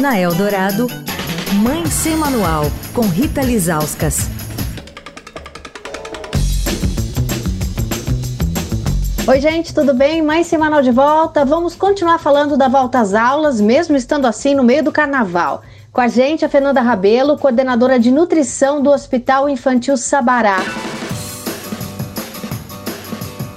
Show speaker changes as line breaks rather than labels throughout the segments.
Na Eldorado, Mãe Sem Manual, com Rita Lizauskas.
Oi, gente, tudo bem? Mais semanal de volta. Vamos continuar falando da volta às aulas, mesmo estando assim no meio do carnaval. Com a gente, a Fernanda Rabelo, coordenadora de nutrição do Hospital Infantil Sabará.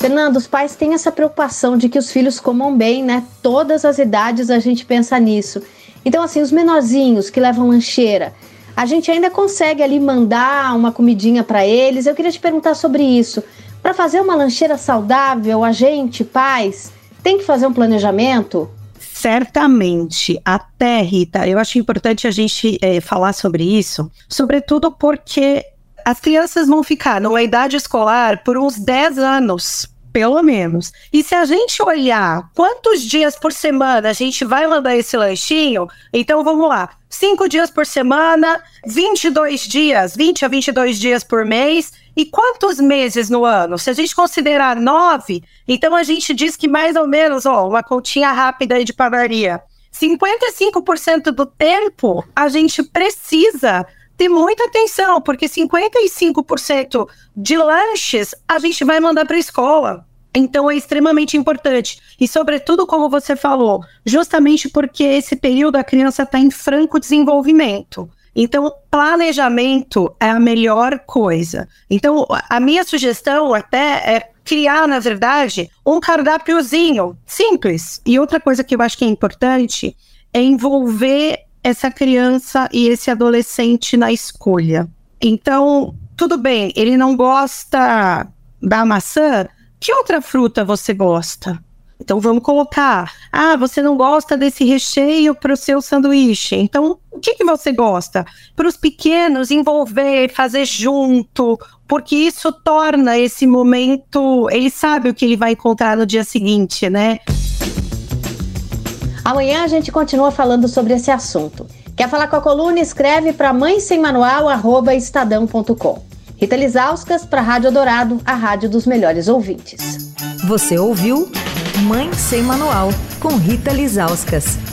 Fernando, os pais têm essa preocupação de que os filhos comam bem, né? Todas as idades a gente pensa nisso. Então, assim, os menorzinhos que levam lancheira, a gente ainda consegue ali mandar uma comidinha para eles. Eu queria te perguntar sobre isso. Para fazer uma lancheira saudável, a gente, pais, tem que fazer um planejamento?
Certamente, até Rita, eu acho importante a gente é, falar sobre isso, sobretudo porque as crianças vão ficar numa idade escolar por uns 10 anos pelo menos. E se a gente olhar quantos dias por semana a gente vai mandar esse lanchinho, então vamos lá. Cinco dias por semana, 22 dias, 20 a 22 dias por mês. E quantos meses no ano? Se a gente considerar nove, então a gente diz que mais ou menos, ó, uma continha rápida aí de padaria. 55% do tempo a gente precisa ter muita atenção, porque 55% de lanches a gente vai mandar para a escola. Então é extremamente importante. E, sobretudo, como você falou, justamente porque esse período a criança está em franco desenvolvimento. Então, planejamento é a melhor coisa. Então, a minha sugestão até é criar, na verdade, um cardápiozinho simples. E outra coisa que eu acho que é importante é envolver essa criança e esse adolescente na escolha. Então, tudo bem, ele não gosta da maçã, que outra fruta você gosta? Então vamos colocar. Ah, você não gosta desse recheio para o seu sanduíche. Então, o que, que você gosta? Para os pequenos, envolver, fazer junto, porque isso torna esse momento. Ele sabe o que ele vai encontrar no dia seguinte, né?
Amanhã a gente continua falando sobre esse assunto. Quer falar com a coluna? Escreve para mãe sem manual, estadão.com. Rita Lizauskas para a Rádio Dourado, a rádio dos melhores ouvintes.
Você ouviu Mãe Sem Manual, com Rita Lizauskas.